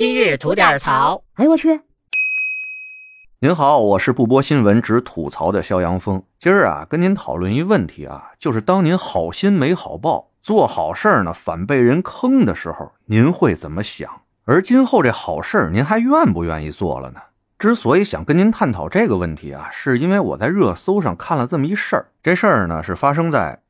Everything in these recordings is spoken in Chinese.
今日吐点槽。哎呦我去！您好，我是不播新闻只吐槽的肖阳峰。今儿啊，跟您讨论一问题啊，就是当您好心没好报，做好事儿呢反被人坑的时候，您会怎么想？而今后这好事儿，您还愿不愿意做了呢？之所以想跟您探讨这个问题啊，是因为我在热搜上看了这么一事儿。这事儿呢是发生在，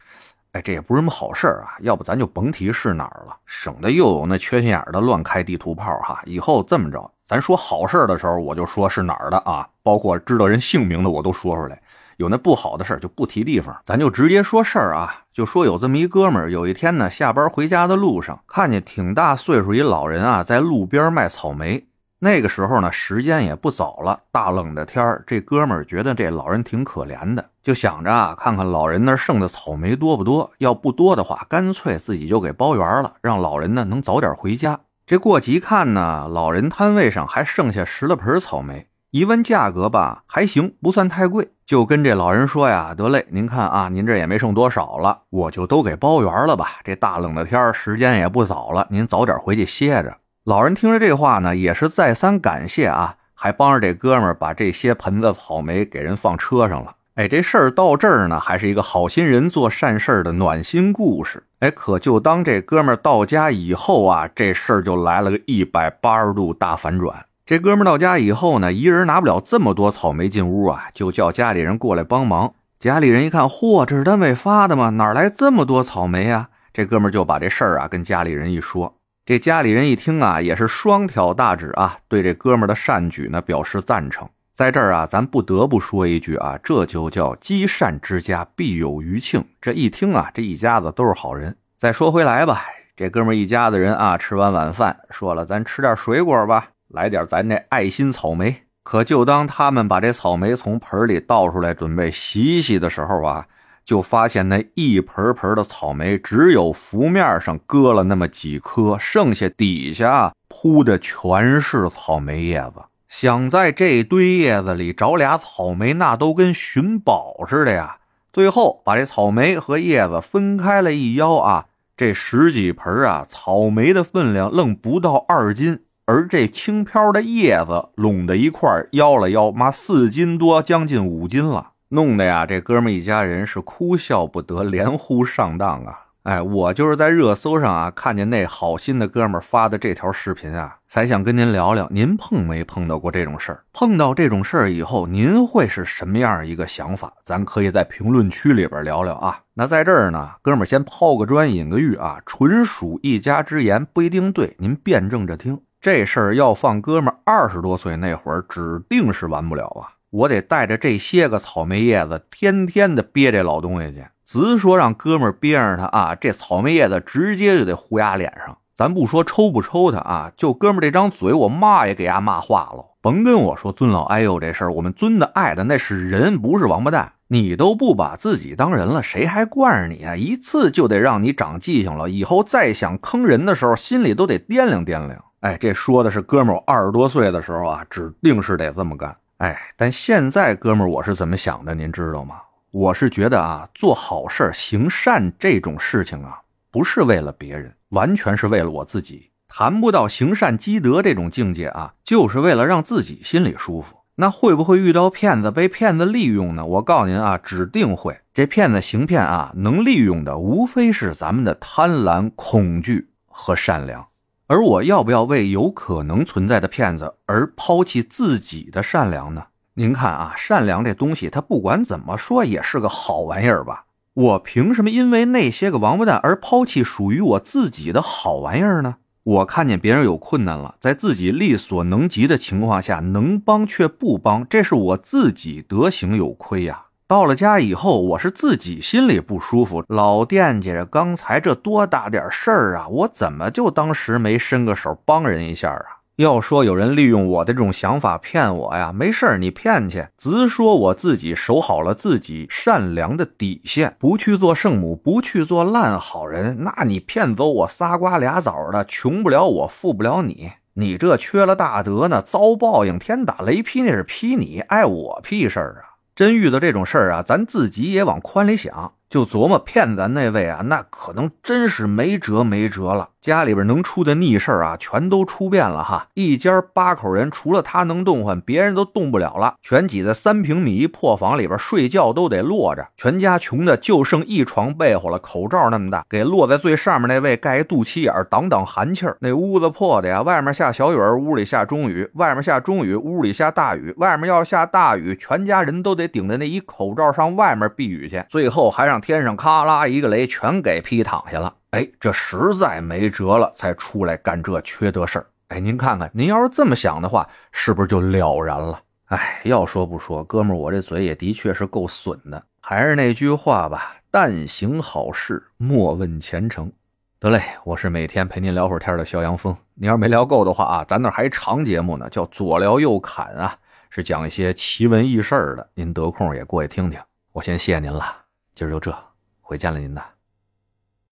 哎，这也不是什么好事儿啊。要不咱就甭提是哪儿了，省得又有那缺心眼的乱开地图炮哈。以后这么着。咱说好事的时候，我就说是哪儿的啊，包括知道人姓名的我都说出来。有那不好的事就不提地方，咱就直接说事儿啊。就说有这么一哥们儿，有一天呢，下班回家的路上，看见挺大岁数一老人啊，在路边卖草莓。那个时候呢，时间也不早了，大冷的天儿，这哥们儿觉得这老人挺可怜的，就想着啊，看看老人那剩的草莓多不多，要不多的话，干脆自己就给包圆了，让老人呢能早点回家。这过急看呢，老人摊位上还剩下十来盆草莓。一问价格吧，还行，不算太贵。就跟这老人说呀：“得嘞，您看啊，您这也没剩多少了，我就都给包圆了吧。这大冷的天时间也不早了，您早点回去歇着。”老人听着这话呢，也是再三感谢啊，还帮着这哥们儿把这些盆子草莓给人放车上了。哎，这事儿到这儿呢，还是一个好心人做善事的暖心故事。哎，可就当这哥们儿到家以后啊，这事儿就来了个一百八十度大反转。这哥们儿到家以后呢，一人拿不了这么多草莓进屋啊，就叫家里人过来帮忙。家里人一看，嚯，这是单位发的吗？哪来这么多草莓啊？这哥们儿就把这事儿啊跟家里人一说。这家里人一听啊，也是双挑大指啊，对这哥们的善举呢表示赞成。在这儿啊，咱不得不说一句啊，这就叫积善之家必有余庆。这一听啊，这一家子都是好人。再说回来吧，这哥们一家子人啊，吃完晚饭，说了，咱吃点水果吧，来点咱这爱心草莓。可就当他们把这草莓从盆里倒出来，准备洗洗的时候啊，就发现那一盆盆的草莓，只有浮面上割了那么几颗，剩下底下铺的全是草莓叶子。想在这堆叶子里找俩草莓，那都跟寻宝似的呀！最后把这草莓和叶子分开了一腰啊，这十几盆啊，草莓的分量愣不到二斤，而这轻飘的叶子拢在一块腰了腰，妈四斤多，将近五斤了，弄得呀，这哥们一家人是哭笑不得，连呼上当啊！哎，我就是在热搜上啊，看见那好心的哥们发的这条视频啊，才想跟您聊聊，您碰没碰到过这种事儿？碰到这种事儿以后，您会是什么样一个想法？咱可以在评论区里边聊聊啊。那在这儿呢，哥们先抛个砖引个玉啊，纯属一家之言，不一定对，您辩证着听。这事儿要放哥们二十多岁那会儿，指定是完不了啊！我得带着这些个草莓叶子，天天的憋这老东西去。直说让哥们儿憋着他啊，这草莓叶子直接就得糊牙脸上。咱不说抽不抽他啊，就哥们儿这张嘴，我骂也给伢骂化了。甭跟我说尊老爱幼这事儿，我们尊的爱的那是人，不是王八蛋。你都不把自己当人了，谁还惯着你啊？一次就得让你长记性了，以后再想坑人的时候，心里都得掂量掂量。哎，这说的是哥们儿二十多岁的时候啊，指定是得这么干。哎，但现在哥们儿我是怎么想的，您知道吗？我是觉得啊，做好事行善这种事情啊，不是为了别人，完全是为了我自己。谈不到行善积德这种境界啊，就是为了让自己心里舒服。那会不会遇到骗子被骗子利用呢？我告诉您啊，指定会。这骗子行骗啊，能利用的无非是咱们的贪婪、恐惧和善良。而我要不要为有可能存在的骗子而抛弃自己的善良呢？您看啊，善良这东西，它不管怎么说也是个好玩意儿吧？我凭什么因为那些个王八蛋而抛弃属于我自己的好玩意儿呢？我看见别人有困难了，在自己力所能及的情况下，能帮却不帮，这是我自己德行有亏呀。到了家以后，我是自己心里不舒服，老惦记着刚才这多大点事儿啊，我怎么就当时没伸个手帮人一下啊？要说有人利用我的这种想法骗我呀，没事儿你骗去。直说我自己守好了自己善良的底线，不去做圣母，不去做烂好人。那你骗走我仨瓜俩枣的，穷不了我，富不了你。你这缺了大德呢，遭报应，天打雷劈那是劈你，碍我屁事儿啊！真遇到这种事儿啊，咱自己也往宽里想，就琢磨骗咱那位啊，那可能真是没辙没辙了。家里边能出的逆事啊，全都出遍了哈。一家八口人，除了他能动换，别人都动不了了，全挤在三平米一破房里边睡觉都得落着。全家穷的就剩一床被窝了，口罩那么大，给落在最上面那位盖一肚脐眼挡挡寒气儿。那屋子破的呀，外面下小雨，屋里下中雨；外面下中雨，屋里下大雨。外面要下大雨，全家人都得顶着那一口罩上外面避雨去。最后还让天上咔啦一个雷，全给劈躺下了。哎，这实在没辙了，才出来干这缺德事儿。哎，您看看，您要是这么想的话，是不是就了然了？哎，要说不说，哥们儿，我这嘴也的确是够损的。还是那句话吧，但行好事，莫问前程。得嘞，我是每天陪您聊会儿天的肖阳峰。您要是没聊够的话啊，咱那还长节目呢，叫左聊右侃啊，是讲一些奇闻异事的。您得空也过去听听。我先谢谢您了，今儿就这，回见了您呐。